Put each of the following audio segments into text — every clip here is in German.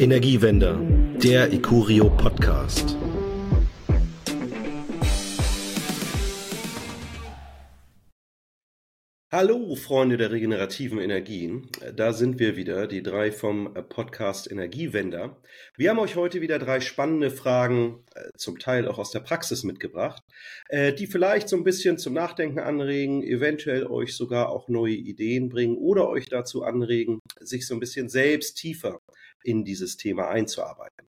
Energiewende, der Ikurio Podcast. Hallo, Freunde der regenerativen Energien. Da sind wir wieder, die drei vom Podcast Energiewender. Wir haben euch heute wieder drei spannende Fragen, äh, zum Teil auch aus der Praxis mitgebracht, äh, die vielleicht so ein bisschen zum Nachdenken anregen, eventuell euch sogar auch neue Ideen bringen oder euch dazu anregen, sich so ein bisschen selbst tiefer in dieses Thema einzuarbeiten.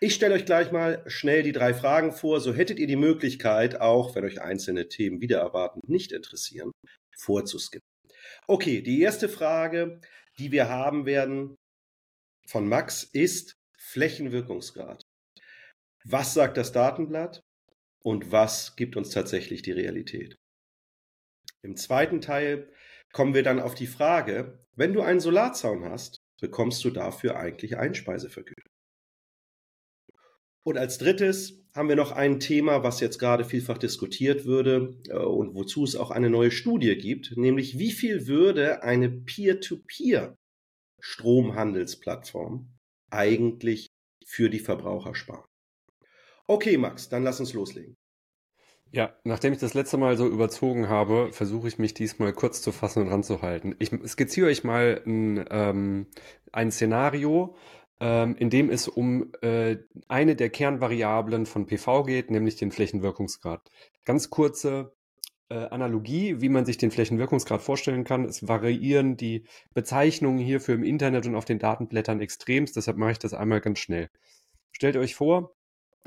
Ich stelle euch gleich mal schnell die drei Fragen vor. So hättet ihr die Möglichkeit, auch wenn euch einzelne Themen wieder erwartend nicht interessieren, vorzuskippen. Okay, die erste Frage, die wir haben werden von Max, ist Flächenwirkungsgrad. Was sagt das Datenblatt und was gibt uns tatsächlich die Realität? Im zweiten Teil kommen wir dann auf die Frage, wenn du einen Solarzaun hast, bekommst du dafür eigentlich Einspeisevergütung. Und als drittes haben wir noch ein Thema, was jetzt gerade vielfach diskutiert würde äh, und wozu es auch eine neue Studie gibt, nämlich wie viel würde eine Peer-to-Peer-Stromhandelsplattform eigentlich für die Verbraucher sparen? Okay, Max, dann lass uns loslegen. Ja, nachdem ich das letzte Mal so überzogen habe, versuche ich mich diesmal kurz zu fassen und ranzuhalten. Ich skizziere euch mal ein, ähm, ein Szenario, ähm, in dem es um äh, eine der Kernvariablen von PV geht, nämlich den Flächenwirkungsgrad. Ganz kurze äh, Analogie, wie man sich den Flächenwirkungsgrad vorstellen kann. Es variieren die Bezeichnungen hierfür im Internet und auf den Datenblättern extremst, deshalb mache ich das einmal ganz schnell. Stellt euch vor,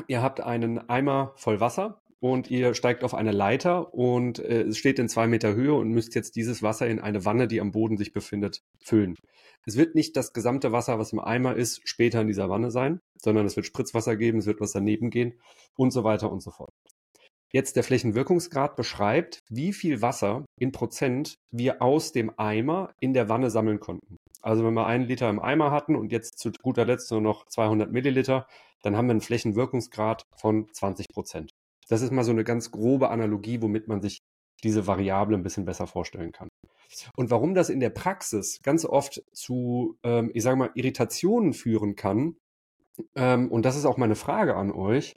ihr habt einen Eimer voll Wasser und ihr steigt auf eine Leiter und äh, es steht in zwei Meter Höhe und müsst jetzt dieses Wasser in eine Wanne, die am Boden sich befindet, füllen. Es wird nicht das gesamte Wasser, was im Eimer ist, später in dieser Wanne sein, sondern es wird Spritzwasser geben, es wird was daneben gehen und so weiter und so fort. Jetzt der Flächenwirkungsgrad beschreibt, wie viel Wasser in Prozent wir aus dem Eimer in der Wanne sammeln konnten. Also wenn wir einen Liter im Eimer hatten und jetzt zu guter Letzt nur noch 200 Milliliter, dann haben wir einen Flächenwirkungsgrad von 20 Prozent. Das ist mal so eine ganz grobe Analogie, womit man sich diese Variable ein bisschen besser vorstellen kann. Und warum das in der Praxis ganz oft zu, ähm, ich sage mal, Irritationen führen kann, ähm, und das ist auch meine Frage an euch,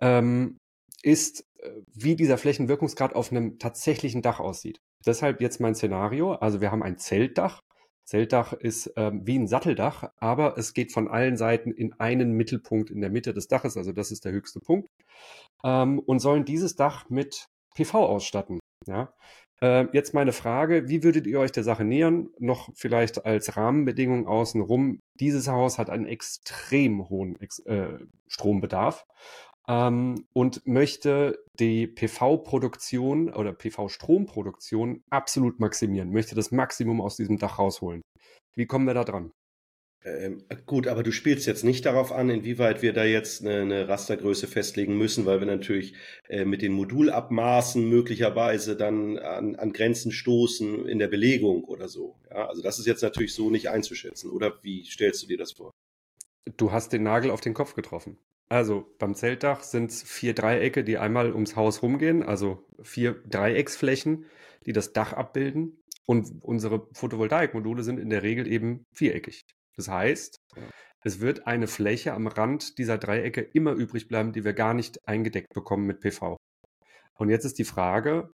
ähm, ist, äh, wie dieser Flächenwirkungsgrad auf einem tatsächlichen Dach aussieht. Deshalb jetzt mein Szenario. Also wir haben ein Zeltdach. Zeltdach ist ähm, wie ein Satteldach, aber es geht von allen Seiten in einen Mittelpunkt in der Mitte des Daches. Also das ist der höchste Punkt ähm, und sollen dieses Dach mit PV ausstatten. Ja? Äh, jetzt meine Frage, wie würdet ihr euch der Sache nähern? Noch vielleicht als Rahmenbedingung außenrum. Dieses Haus hat einen extrem hohen Ex äh, Strombedarf ähm, und möchte die PV-Produktion oder PV-Stromproduktion absolut maximieren, möchte das Maximum aus diesem Dach rausholen. Wie kommen wir da dran? Ähm, gut, aber du spielst jetzt nicht darauf an, inwieweit wir da jetzt eine, eine Rastergröße festlegen müssen, weil wir natürlich äh, mit den Modulabmaßen möglicherweise dann an, an Grenzen stoßen in der Belegung oder so. Ja, also das ist jetzt natürlich so nicht einzuschätzen. Oder wie stellst du dir das vor? Du hast den Nagel auf den Kopf getroffen. Also beim Zeltdach sind es vier Dreiecke, die einmal ums Haus rumgehen, also vier Dreiecksflächen, die das Dach abbilden. Und unsere Photovoltaikmodule sind in der Regel eben viereckig. Das heißt, es wird eine Fläche am Rand dieser Dreiecke immer übrig bleiben, die wir gar nicht eingedeckt bekommen mit PV. Und jetzt ist die Frage,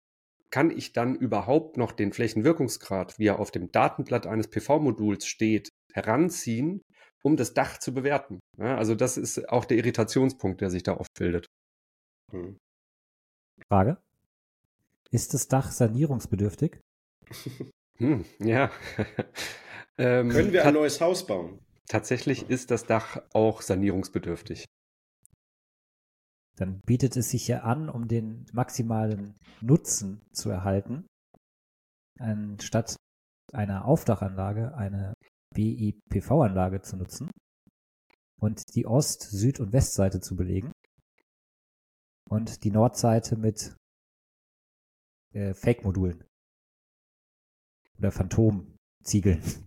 kann ich dann überhaupt noch den Flächenwirkungsgrad, wie er auf dem Datenblatt eines PV-Moduls steht, heranziehen, um das Dach zu bewerten? Ja, also das ist auch der Irritationspunkt, der sich da oft bildet. Hm. Frage? Ist das Dach sanierungsbedürftig? hm, ja. Ähm, Können wir ein neues Haus bauen? Tatsächlich ist das Dach auch sanierungsbedürftig. Dann bietet es sich ja an, um den maximalen Nutzen zu erhalten, anstatt einer Aufdachanlage eine BIPV-Anlage zu nutzen und die Ost-, Süd- und Westseite zu belegen und die Nordseite mit äh, Fake-Modulen oder Phantom-Ziegeln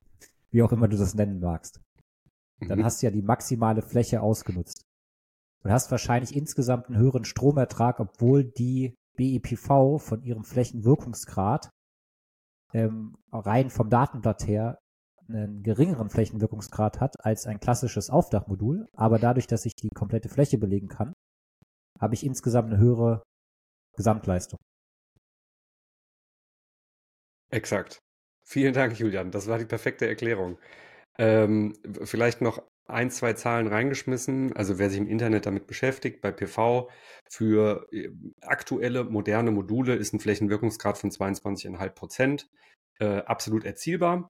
wie auch immer du das nennen magst. Dann mhm. hast du ja die maximale Fläche ausgenutzt. Und hast wahrscheinlich insgesamt einen höheren Stromertrag, obwohl die BEPV von ihrem Flächenwirkungsgrad ähm, rein vom Datenblatt her einen geringeren Flächenwirkungsgrad hat als ein klassisches Aufdachmodul, aber dadurch, dass ich die komplette Fläche belegen kann, habe ich insgesamt eine höhere Gesamtleistung. Exakt. Vielen Dank, Julian. Das war die perfekte Erklärung. Ähm, vielleicht noch ein, zwei Zahlen reingeschmissen. Also wer sich im Internet damit beschäftigt, bei PV für äh, aktuelle moderne Module ist ein Flächenwirkungsgrad von 22,5 Prozent äh, absolut erzielbar.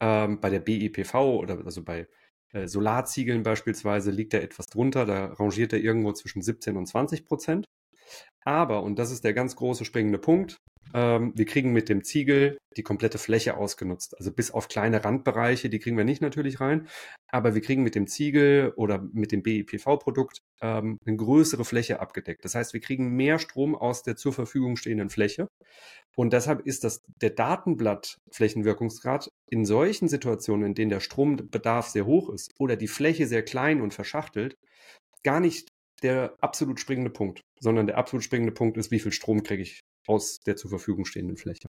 Ähm, bei der BEPV oder also bei äh, Solarziegeln beispielsweise liegt er etwas drunter, da rangiert er irgendwo zwischen 17 und 20 Prozent. Aber, und das ist der ganz große springende Punkt, ähm, wir kriegen mit dem Ziegel die komplette Fläche ausgenutzt. Also bis auf kleine Randbereiche, die kriegen wir nicht natürlich rein, aber wir kriegen mit dem Ziegel oder mit dem BIPV-Produkt ähm, eine größere Fläche abgedeckt. Das heißt, wir kriegen mehr Strom aus der zur Verfügung stehenden Fläche. Und deshalb ist das der Datenblatt-Flächenwirkungsgrad in solchen Situationen, in denen der Strombedarf sehr hoch ist oder die Fläche sehr klein und verschachtelt, gar nicht der absolut springende Punkt, sondern der absolut springende Punkt ist, wie viel Strom kriege ich aus der zur Verfügung stehenden Fläche.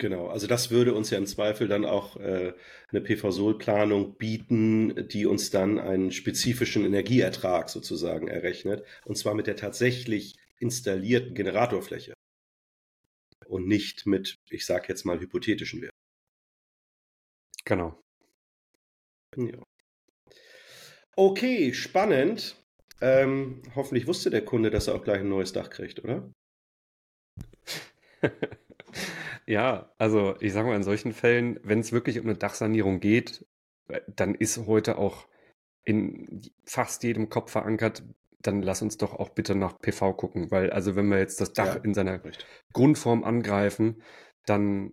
Genau, also das würde uns ja im Zweifel dann auch äh, eine PV-Sol-Planung bieten, die uns dann einen spezifischen Energieertrag sozusagen errechnet, und zwar mit der tatsächlich installierten Generatorfläche und nicht mit, ich sage jetzt mal, hypothetischen Werten. Genau. Ja. Okay, spannend. Ähm, hoffentlich wusste der Kunde, dass er auch gleich ein neues Dach kriegt, oder? ja, also ich sage mal, in solchen Fällen, wenn es wirklich um eine Dachsanierung geht, äh, dann ist heute auch in fast jedem Kopf verankert, dann lass uns doch auch bitte nach PV gucken, weil also wenn wir jetzt das Dach ja, in seiner richtig. Grundform angreifen, dann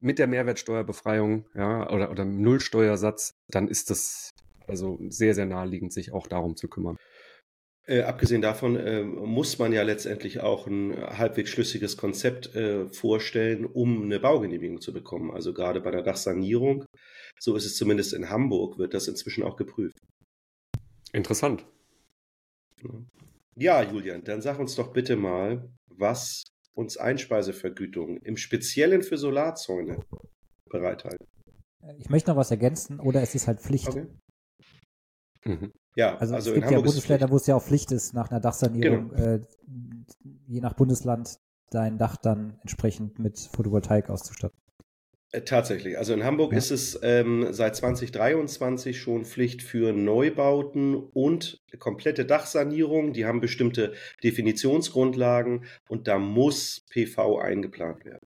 mit der Mehrwertsteuerbefreiung, ja, oder, oder Nullsteuersatz, dann ist das also sehr, sehr naheliegend, sich auch darum zu kümmern. Äh, abgesehen davon äh, muss man ja letztendlich auch ein halbwegs schlüssiges Konzept äh, vorstellen, um eine Baugenehmigung zu bekommen. Also gerade bei der Dachsanierung, so ist es zumindest in Hamburg, wird das inzwischen auch geprüft. Interessant. Ja, Julian, dann sag uns doch bitte mal, was uns Einspeisevergütung im Speziellen für Solarzäune bereithalten. Ich möchte noch was ergänzen, oder es ist halt Pflicht. Okay. Mhm. Ja, also, also es gibt ja Bundesländer, wo es ja auch Pflicht ist, nach einer Dachsanierung, genau. äh, je nach Bundesland, dein Dach dann entsprechend mit Photovoltaik auszustatten. Äh, tatsächlich. Also in Hamburg ja. ist es ähm, seit 2023 schon Pflicht für Neubauten und komplette Dachsanierung. Die haben bestimmte Definitionsgrundlagen und da muss PV eingeplant werden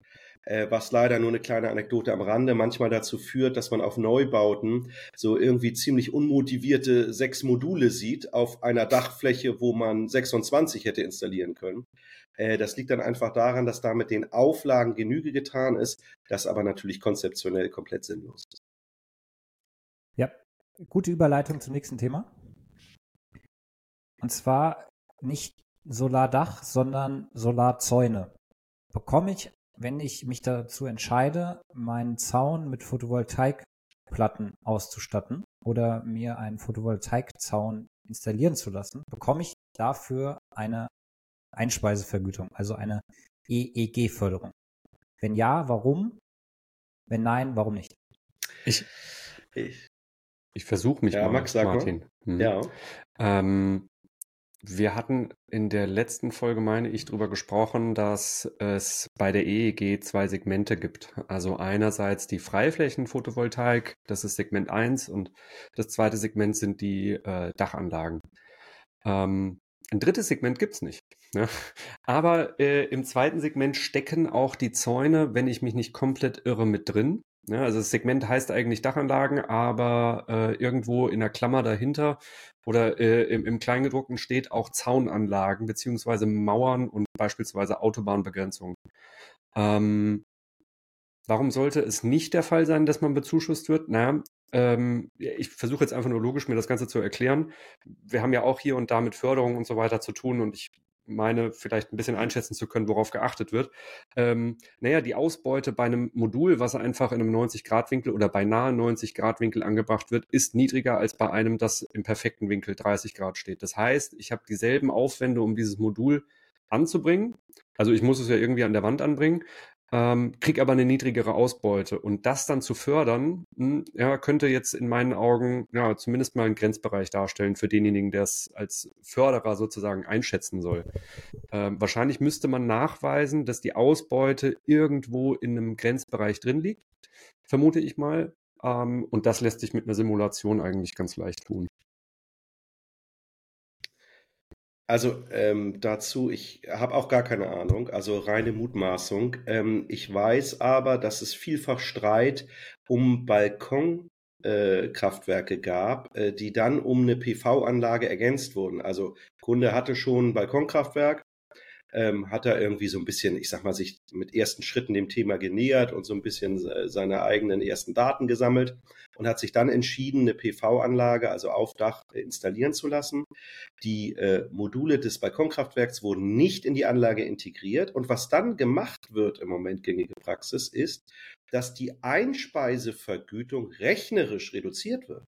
was leider nur eine kleine Anekdote am Rande manchmal dazu führt, dass man auf Neubauten so irgendwie ziemlich unmotivierte sechs Module sieht auf einer Dachfläche, wo man 26 hätte installieren können. Äh, das liegt dann einfach daran, dass da mit den Auflagen Genüge getan ist, das aber natürlich konzeptionell komplett sinnlos ist. Ja, gute Überleitung zum nächsten Thema. Und zwar nicht Solardach, sondern Solarzäune. Bekomme ich wenn ich mich dazu entscheide, meinen Zaun mit Photovoltaikplatten auszustatten oder mir einen Photovoltaikzaun installieren zu lassen, bekomme ich dafür eine Einspeisevergütung, also eine EEG-Förderung. Wenn ja, warum? Wenn nein, warum nicht? Ich, ich, ich versuche mich ja, mal, Max, Martin. Hm. Ja. Ähm, wir hatten in der letzten Folge, meine ich, darüber gesprochen, dass es bei der EEG zwei Segmente gibt. Also einerseits die Freiflächenphotovoltaik, das ist Segment 1 und das zweite Segment sind die äh, Dachanlagen. Ähm, ein drittes Segment gibt's nicht. Ne? Aber äh, im zweiten Segment stecken auch die Zäune, wenn ich mich nicht komplett irre, mit drin. Ja, ne? also das Segment heißt eigentlich Dachanlagen, aber äh, irgendwo in der Klammer dahinter oder äh, im, im Kleingedruckten steht auch Zaunanlagen beziehungsweise Mauern und beispielsweise Autobahnbegrenzungen. Ähm, warum sollte es nicht der Fall sein, dass man bezuschusst wird? Na, ähm, ich versuche jetzt einfach nur logisch mir das Ganze zu erklären. Wir haben ja auch hier und da mit Förderung und so weiter zu tun und ich meine, vielleicht ein bisschen einschätzen zu können, worauf geachtet wird. Ähm, naja, die Ausbeute bei einem Modul, was einfach in einem 90-Grad-Winkel oder beinahe 90-Grad-Winkel angebracht wird, ist niedriger als bei einem, das im perfekten Winkel 30 Grad steht. Das heißt, ich habe dieselben Aufwände, um dieses Modul anzubringen. Also ich muss es ja irgendwie an der Wand anbringen. Ähm, kriege aber eine niedrigere Ausbeute. Und das dann zu fördern, mh, hm, ja, könnte jetzt in meinen Augen ja, zumindest mal einen Grenzbereich darstellen für denjenigen, der es als Förderer sozusagen einschätzen soll. Ähm, wahrscheinlich müsste man nachweisen, dass die Ausbeute irgendwo in einem Grenzbereich drin liegt, vermute ich mal. Ähm, und das lässt sich mit einer Simulation eigentlich ganz leicht tun. Also ähm, dazu, ich habe auch gar keine Ahnung, also reine Mutmaßung. Ähm, ich weiß aber, dass es vielfach Streit um Balkonkraftwerke äh, gab, äh, die dann um eine PV-Anlage ergänzt wurden. Also Kunde hatte schon ein Balkonkraftwerk, ähm, hat er irgendwie so ein bisschen, ich sag mal, sich mit ersten Schritten dem Thema genähert und so ein bisschen seine eigenen ersten Daten gesammelt und hat sich dann entschieden, eine PV-Anlage, also auf Dach, äh, installieren zu lassen. Die äh, Module des Balkonkraftwerks wurden nicht in die Anlage integriert und was dann gemacht wird im Moment gängige Praxis ist, dass die Einspeisevergütung rechnerisch reduziert wird.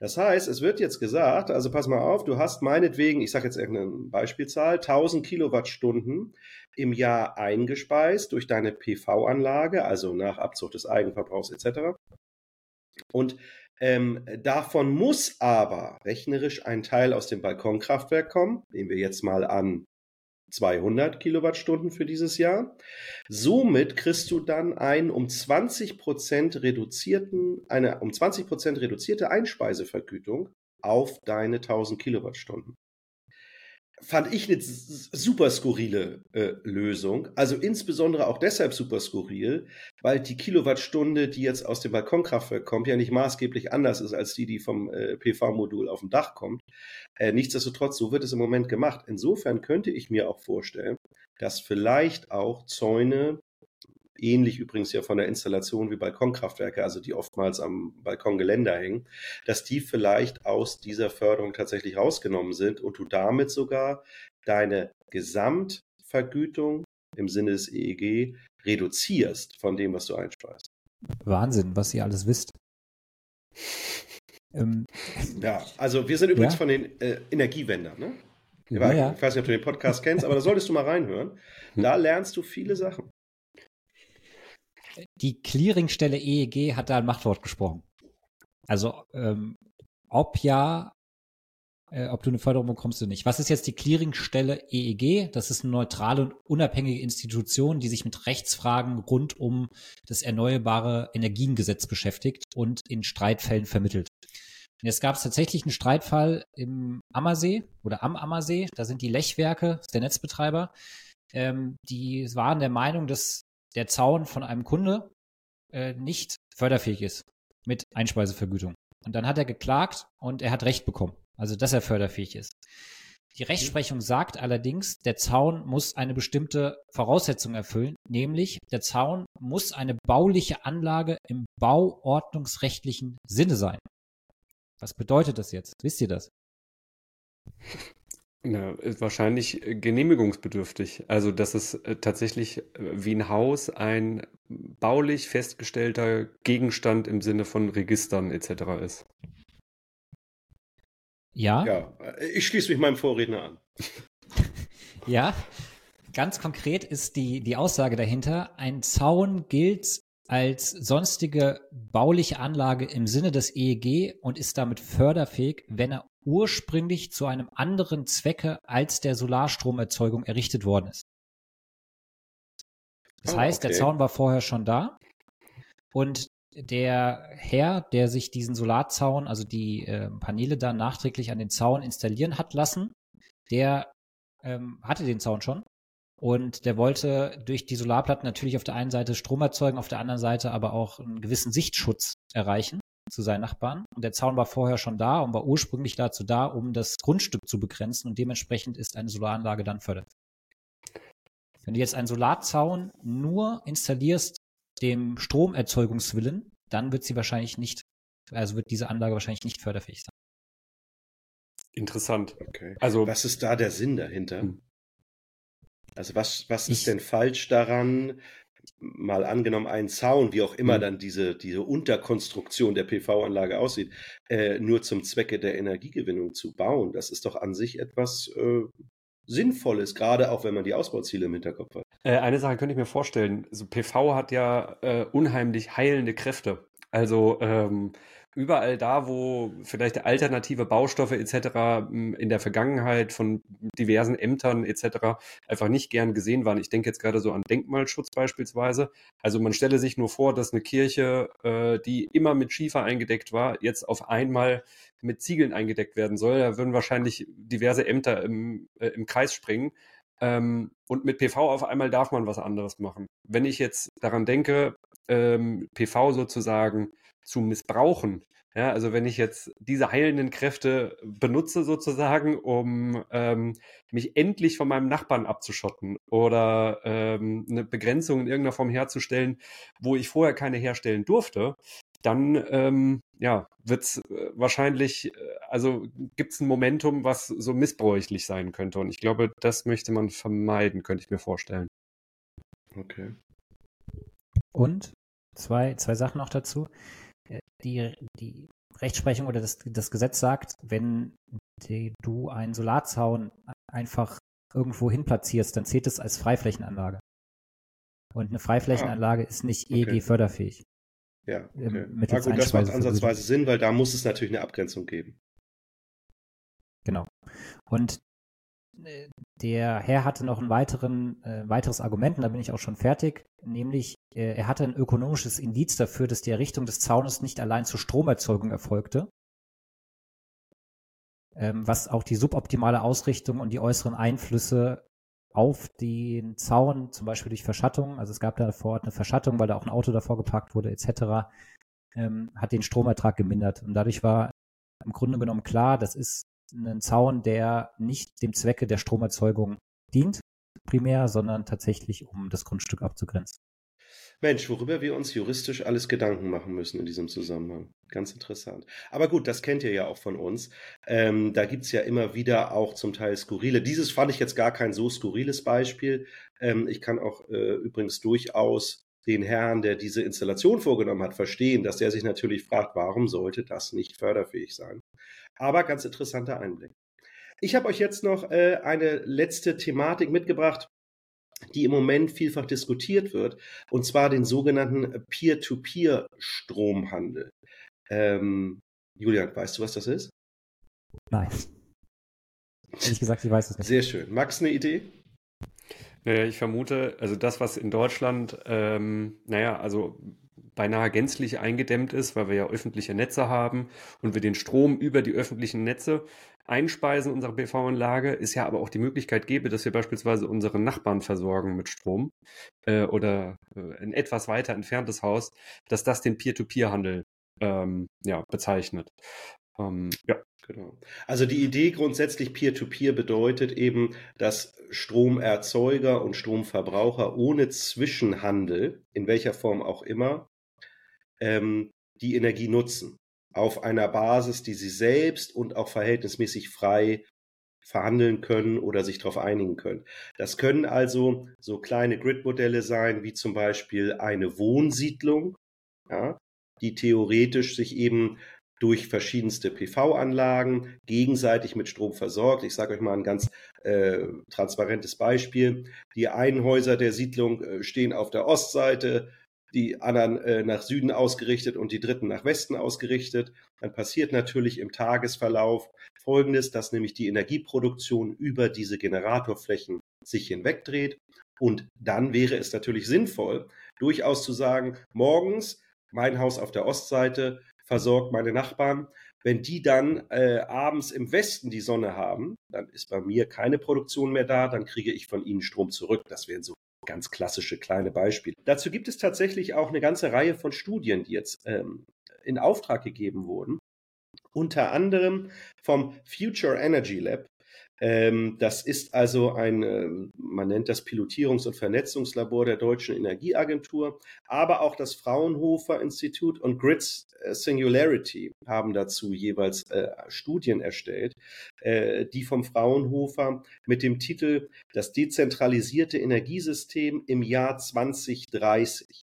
Das heißt, es wird jetzt gesagt, also pass mal auf, du hast meinetwegen, ich sage jetzt irgendeine Beispielzahl, 1000 Kilowattstunden im Jahr eingespeist durch deine PV-Anlage, also nach Abzug des Eigenverbrauchs etc. Und ähm, davon muss aber rechnerisch ein Teil aus dem Balkonkraftwerk kommen, nehmen wir jetzt mal an 200 Kilowattstunden für dieses Jahr. Somit kriegst du dann einen um 20 Prozent reduzierten, eine um 20 Prozent reduzierte Einspeisevergütung auf deine 1000 Kilowattstunden fand ich eine super skurrile äh, Lösung. Also insbesondere auch deshalb super skurril, weil die Kilowattstunde, die jetzt aus dem Balkonkraftwerk kommt, ja nicht maßgeblich anders ist als die, die vom äh, PV-Modul auf dem Dach kommt. Äh, nichtsdestotrotz, so wird es im Moment gemacht. Insofern könnte ich mir auch vorstellen, dass vielleicht auch Zäune ähnlich übrigens ja von der Installation wie Balkonkraftwerke, also die oftmals am Balkongeländer hängen, dass die vielleicht aus dieser Förderung tatsächlich rausgenommen sind und du damit sogar deine Gesamtvergütung im Sinne des EEG reduzierst von dem, was du einspeist. Wahnsinn, was ihr alles wisst. Ähm, ja, also wir sind übrigens ja? von den äh, Energiewendern, ne? Ja, ja. Ich weiß nicht, ob du den Podcast kennst, aber da solltest du mal reinhören. Hm. Da lernst du viele Sachen die Clearingstelle EEG hat da ein Machtwort gesprochen. Also ähm, ob ja, äh, ob du eine Förderung bekommst oder nicht. Was ist jetzt die Clearingstelle EEG? Das ist eine neutrale und unabhängige Institution, die sich mit Rechtsfragen rund um das Erneuerbare Energiengesetz beschäftigt und in Streitfällen vermittelt. Und jetzt gab es tatsächlich einen Streitfall im Ammersee oder am Ammersee. Da sind die Lechwerke, der Netzbetreiber, ähm, die waren der Meinung, dass der Zaun von einem Kunde äh, nicht förderfähig ist mit Einspeisevergütung. Und dann hat er geklagt und er hat Recht bekommen, also dass er förderfähig ist. Die Rechtsprechung sagt allerdings, der Zaun muss eine bestimmte Voraussetzung erfüllen, nämlich der Zaun muss eine bauliche Anlage im bauordnungsrechtlichen Sinne sein. Was bedeutet das jetzt? Wisst ihr das? Ja, ist wahrscheinlich äh, genehmigungsbedürftig. Also, dass es äh, tatsächlich äh, wie ein Haus ein baulich festgestellter Gegenstand im Sinne von Registern etc. ist. Ja. Ja, ich schließe mich meinem Vorredner an. ja, ganz konkret ist die, die Aussage dahinter, ein Zaun gilt als sonstige bauliche Anlage im Sinne des EEG und ist damit förderfähig, wenn er ursprünglich zu einem anderen Zwecke als der Solarstromerzeugung errichtet worden ist. Das oh, heißt, okay. der Zaun war vorher schon da und der Herr, der sich diesen Solarzaun, also die äh, Paneele dann nachträglich an den Zaun installieren hat lassen, der ähm, hatte den Zaun schon und der wollte durch die Solarplatten natürlich auf der einen Seite Strom erzeugen, auf der anderen Seite aber auch einen gewissen Sichtschutz erreichen zu seinen Nachbarn. Und der Zaun war vorher schon da und war ursprünglich dazu da, um das Grundstück zu begrenzen und dementsprechend ist eine Solaranlage dann förderlich. Wenn du jetzt einen Solarzaun nur installierst, dem Stromerzeugungswillen, dann wird sie wahrscheinlich nicht, also wird diese Anlage wahrscheinlich nicht förderfähig sein. Interessant. Okay. Also, was ist da der Sinn dahinter? Hm. Also was, was ist denn falsch daran, mal angenommen einen Zaun, wie auch immer mhm. dann diese, diese Unterkonstruktion der PV-Anlage aussieht, äh, nur zum Zwecke der Energiegewinnung zu bauen? Das ist doch an sich etwas, äh, sinnvoll ist, gerade auch wenn man die Ausbauziele im Hinterkopf hat. Äh, eine Sache könnte ich mir vorstellen. Also PV hat ja äh, unheimlich heilende Kräfte. Also ähm, überall da, wo vielleicht alternative Baustoffe etc. Hm, in der Vergangenheit von diversen Ämtern etc. einfach nicht gern gesehen waren. Ich denke jetzt gerade so an Denkmalschutz beispielsweise. Also man stelle sich nur vor, dass eine Kirche, äh, die immer mit Schiefer eingedeckt war, jetzt auf einmal mit Ziegeln eingedeckt werden soll. Da würden wahrscheinlich diverse Ämter im, äh, im Kreis springen. Ähm, und mit PV auf einmal darf man was anderes machen. Wenn ich jetzt daran denke, ähm, PV sozusagen zu missbrauchen, ja, also wenn ich jetzt diese heilenden Kräfte benutze sozusagen, um ähm, mich endlich von meinem Nachbarn abzuschotten oder ähm, eine Begrenzung in irgendeiner Form herzustellen, wo ich vorher keine herstellen durfte, dann ähm, ja, wird es äh, wahrscheinlich, äh, also gibt es ein Momentum, was so missbräuchlich sein könnte. Und ich glaube, das möchte man vermeiden, könnte ich mir vorstellen. Okay. Und zwei, zwei Sachen noch dazu. Die, die Rechtsprechung oder das, das Gesetz sagt, wenn die, du einen Solarzaun einfach irgendwo hin platzierst, dann zählt es als Freiflächenanlage. Und eine Freiflächenanlage ah, ist nicht okay. EEG förderfähig. Ja, okay. Na gut, das macht ansatzweise Sinn, weil da muss es natürlich eine Abgrenzung geben. Genau. Und der Herr hatte noch ein weiteren, äh, weiteres Argument, und da bin ich auch schon fertig, nämlich äh, er hatte ein ökonomisches Indiz dafür, dass die Errichtung des Zaunes nicht allein zur Stromerzeugung erfolgte, ähm, was auch die suboptimale Ausrichtung und die äußeren Einflüsse auf den Zaun, zum Beispiel durch Verschattung, also es gab da vor Ort eine Verschattung, weil da auch ein Auto davor geparkt wurde, etc., ähm, hat den Stromertrag gemindert. Und dadurch war im Grunde genommen klar, das ist ein Zaun, der nicht dem Zwecke der Stromerzeugung dient, primär, sondern tatsächlich, um das Grundstück abzugrenzen. Mensch, worüber wir uns juristisch alles Gedanken machen müssen in diesem Zusammenhang. Ganz interessant. Aber gut, das kennt ihr ja auch von uns. Ähm, da gibt's ja immer wieder auch zum Teil skurrile. Dieses fand ich jetzt gar kein so skurriles Beispiel. Ähm, ich kann auch äh, übrigens durchaus den Herrn, der diese Installation vorgenommen hat, verstehen, dass der sich natürlich fragt, warum sollte das nicht förderfähig sein. Aber ganz interessanter Einblick. Ich habe euch jetzt noch äh, eine letzte Thematik mitgebracht, die im Moment vielfach diskutiert wird, und zwar den sogenannten Peer-to-Peer-Stromhandel. Ähm, Julian, weißt du, was das ist? Nein. Ehrlich gesagt, ich weiß es nicht. Sehr schön. Max, eine Idee? Naja, ich vermute, also das, was in Deutschland, ähm, naja, also beinahe gänzlich eingedämmt ist, weil wir ja öffentliche Netze haben und wir den Strom über die öffentlichen Netze einspeisen, unsere PV-Anlage, ist ja aber auch die Möglichkeit gäbe, dass wir beispielsweise unsere Nachbarn versorgen mit Strom äh, oder äh, ein etwas weiter entferntes Haus, dass das den Peer-to-Peer-Handel ähm, ja, bezeichnet. Ähm, ja. Genau. Also die Idee grundsätzlich Peer-to-Peer -Peer bedeutet eben, dass Stromerzeuger und Stromverbraucher ohne Zwischenhandel, in welcher Form auch immer, ähm, die Energie nutzen auf einer Basis, die sie selbst und auch verhältnismäßig frei verhandeln können oder sich darauf einigen können. Das können also so kleine Grid-Modelle sein, wie zum Beispiel eine Wohnsiedlung, ja, die theoretisch sich eben durch verschiedenste PV-Anlagen gegenseitig mit Strom versorgt. Ich sage euch mal ein ganz äh, transparentes Beispiel. Die einen Häuser der Siedlung äh, stehen auf der Ostseite, die anderen äh, nach Süden ausgerichtet und die dritten nach Westen ausgerichtet. Dann passiert natürlich im Tagesverlauf Folgendes, dass nämlich die Energieproduktion über diese Generatorflächen sich hinwegdreht. Und dann wäre es natürlich sinnvoll, durchaus zu sagen, morgens mein Haus auf der Ostseite versorgt meine Nachbarn. Wenn die dann äh, abends im Westen die Sonne haben, dann ist bei mir keine Produktion mehr da, dann kriege ich von ihnen Strom zurück. Das wären so ganz klassische kleine Beispiele. Dazu gibt es tatsächlich auch eine ganze Reihe von Studien, die jetzt ähm, in Auftrag gegeben wurden. Unter anderem vom Future Energy Lab das ist also ein, ähm, man nennt das Pilotierungs- und Vernetzungslabor der Deutschen Energieagentur, aber auch das Fraunhofer Institut und Grid Singularity haben dazu jeweils äh, Studien erstellt, äh, die vom Fraunhofer mit dem Titel Das dezentralisierte Energiesystem im Jahr 2030.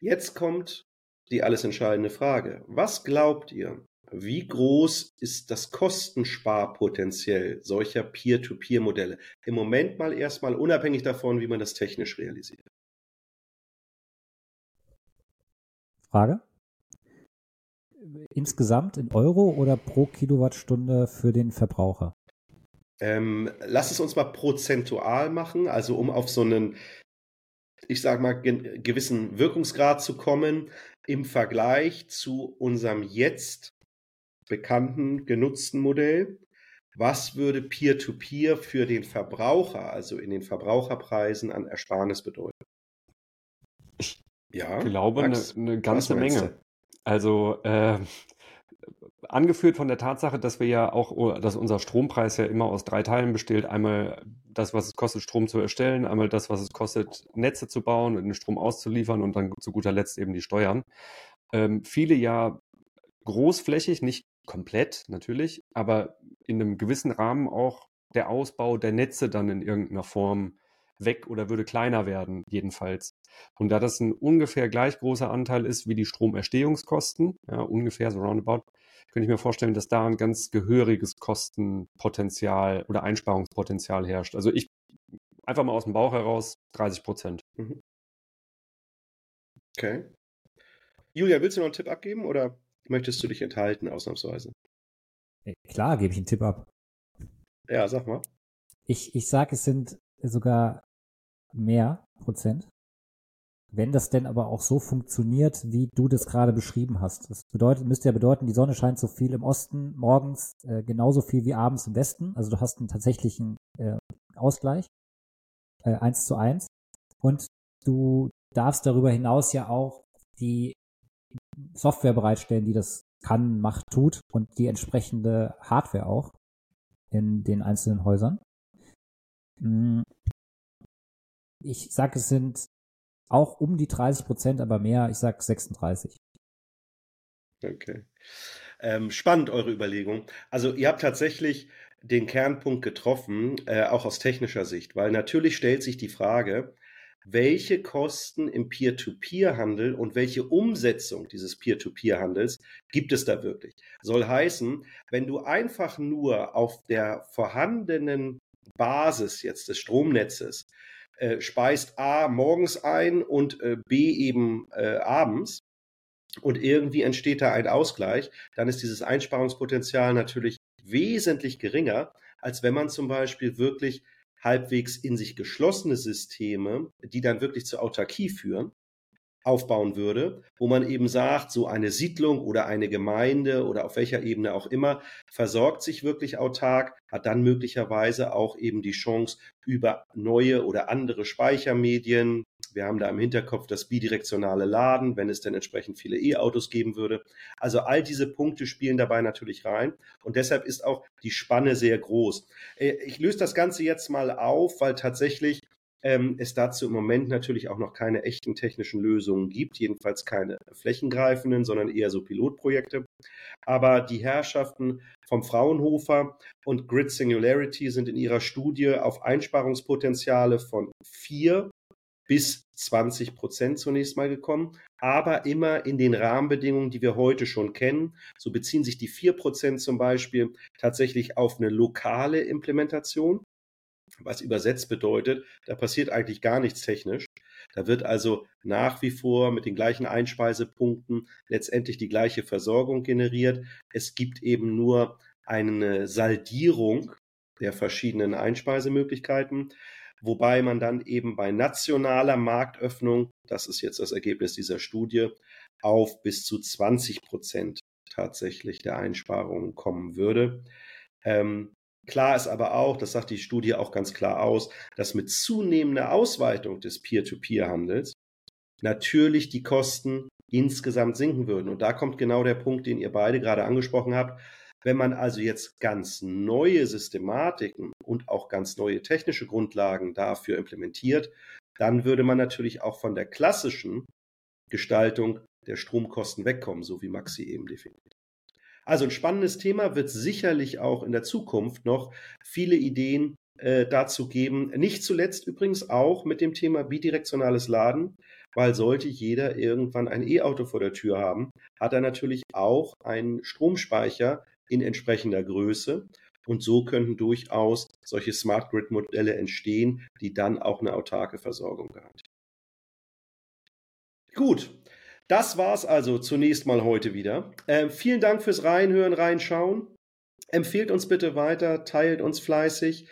Jetzt kommt die alles entscheidende Frage. Was glaubt ihr, wie groß ist das Kostensparpotenzial solcher Peer-to-Peer-Modelle? Im Moment mal erstmal unabhängig davon, wie man das technisch realisiert. Frage? Insgesamt in Euro oder pro Kilowattstunde für den Verbraucher? Ähm, lass es uns mal prozentual machen, also um auf so einen, ich sag mal, gewissen Wirkungsgrad zu kommen im Vergleich zu unserem jetzt bekannten, genutzten Modell. Was würde Peer-to-Peer -Peer für den Verbraucher, also in den Verbraucherpreisen an Ersparnis bedeuten? Ich ja, glaube eine, eine ganze Menge. Also äh, angeführt von der Tatsache, dass wir ja auch, dass unser Strompreis ja immer aus drei Teilen besteht. Einmal das, was es kostet, Strom zu erstellen, einmal das, was es kostet, Netze zu bauen und den Strom auszuliefern und dann zu guter Letzt eben die Steuern. Ähm, viele ja großflächig, nicht komplett natürlich, aber in einem gewissen Rahmen auch der Ausbau der Netze dann in irgendeiner Form weg oder würde kleiner werden, jedenfalls. Und da das ein ungefähr gleich großer Anteil ist wie die Stromerstehungskosten, ja, ungefähr so roundabout, könnte ich mir vorstellen, dass da ein ganz gehöriges Kostenpotenzial oder Einsparungspotenzial herrscht. Also ich einfach mal aus dem Bauch heraus 30 Prozent. Mhm. Okay. Julia, willst du noch einen Tipp abgeben oder möchtest du dich enthalten, ausnahmsweise? Klar, gebe ich einen Tipp ab. Ja, sag mal. Ich, ich sage, es sind sogar mehr Prozent. Wenn das denn aber auch so funktioniert, wie du das gerade beschrieben hast. Das bedeutet, müsste ja bedeuten, die Sonne scheint so viel im Osten morgens, äh, genauso viel wie abends im Westen. Also du hast einen tatsächlichen äh, Ausgleich. Äh, eins zu eins. Und du darfst darüber hinaus ja auch die Software bereitstellen, die das kann, macht, tut und die entsprechende Hardware auch in den einzelnen Häusern. Hm. Ich sage, es sind auch um die 30 Prozent, aber mehr, ich sage 36. Okay. Ähm, spannend, eure Überlegung. Also ihr habt tatsächlich den Kernpunkt getroffen, äh, auch aus technischer Sicht, weil natürlich stellt sich die Frage, welche Kosten im Peer-to-Peer-Handel und welche Umsetzung dieses Peer-to-Peer-Handels gibt es da wirklich? Soll heißen, wenn du einfach nur auf der vorhandenen Basis jetzt des Stromnetzes äh, speist A morgens ein und äh, B eben äh, abends und irgendwie entsteht da ein Ausgleich, dann ist dieses Einsparungspotenzial natürlich wesentlich geringer, als wenn man zum Beispiel wirklich halbwegs in sich geschlossene Systeme, die dann wirklich zur Autarkie führen, aufbauen würde, wo man eben sagt, so eine Siedlung oder eine Gemeinde oder auf welcher Ebene auch immer versorgt sich wirklich autark, hat dann möglicherweise auch eben die Chance, über neue oder andere Speichermedien, wir haben da im Hinterkopf das bidirektionale Laden, wenn es denn entsprechend viele E-Autos geben würde. Also all diese Punkte spielen dabei natürlich rein und deshalb ist auch die Spanne sehr groß. Äh, ich löse das Ganze jetzt mal auf, weil tatsächlich ähm, es dazu im Moment natürlich auch noch keine echten technischen Lösungen gibt, jedenfalls keine flächengreifenden, sondern eher so Pilotprojekte. Aber die Herrschaften vom Fraunhofer und Grid Singularity sind in ihrer Studie auf Einsparungspotenziale von vier bis 20 Prozent zunächst mal gekommen, aber immer in den Rahmenbedingungen, die wir heute schon kennen. So beziehen sich die vier Prozent zum Beispiel tatsächlich auf eine lokale Implementation was übersetzt bedeutet, da passiert eigentlich gar nichts technisch. Da wird also nach wie vor mit den gleichen Einspeisepunkten letztendlich die gleiche Versorgung generiert. Es gibt eben nur eine Saldierung der verschiedenen Einspeisemöglichkeiten, wobei man dann eben bei nationaler Marktöffnung, das ist jetzt das Ergebnis dieser Studie, auf bis zu 20 Prozent tatsächlich der Einsparungen kommen würde. Ähm, Klar ist aber auch, das sagt die Studie auch ganz klar aus, dass mit zunehmender Ausweitung des Peer-to-Peer-Handels natürlich die Kosten insgesamt sinken würden. Und da kommt genau der Punkt, den ihr beide gerade angesprochen habt. Wenn man also jetzt ganz neue Systematiken und auch ganz neue technische Grundlagen dafür implementiert, dann würde man natürlich auch von der klassischen Gestaltung der Stromkosten wegkommen, so wie Maxi eben definiert. Also ein spannendes Thema wird sicherlich auch in der Zukunft noch viele Ideen äh, dazu geben. Nicht zuletzt übrigens auch mit dem Thema bidirektionales Laden, weil sollte jeder irgendwann ein E-Auto vor der Tür haben, hat er natürlich auch einen Stromspeicher in entsprechender Größe. Und so könnten durchaus solche Smart Grid-Modelle entstehen, die dann auch eine autarke Versorgung garantieren. Gut, das war's also zunächst mal heute wieder. Äh, vielen Dank fürs Reinhören, Reinschauen. Empfehlt uns bitte weiter, teilt uns fleißig.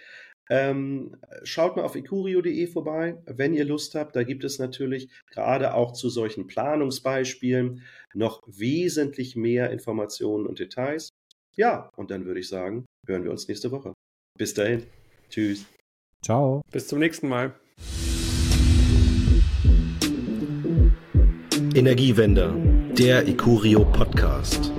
Ähm, schaut mal auf icurio.de vorbei, wenn ihr Lust habt. Da gibt es natürlich gerade auch zu solchen Planungsbeispielen noch wesentlich mehr Informationen und Details. Ja, und dann würde ich sagen, hören wir uns nächste Woche. Bis dahin. Tschüss. Ciao. Bis zum nächsten Mal. Energiewender, der Icurio Podcast.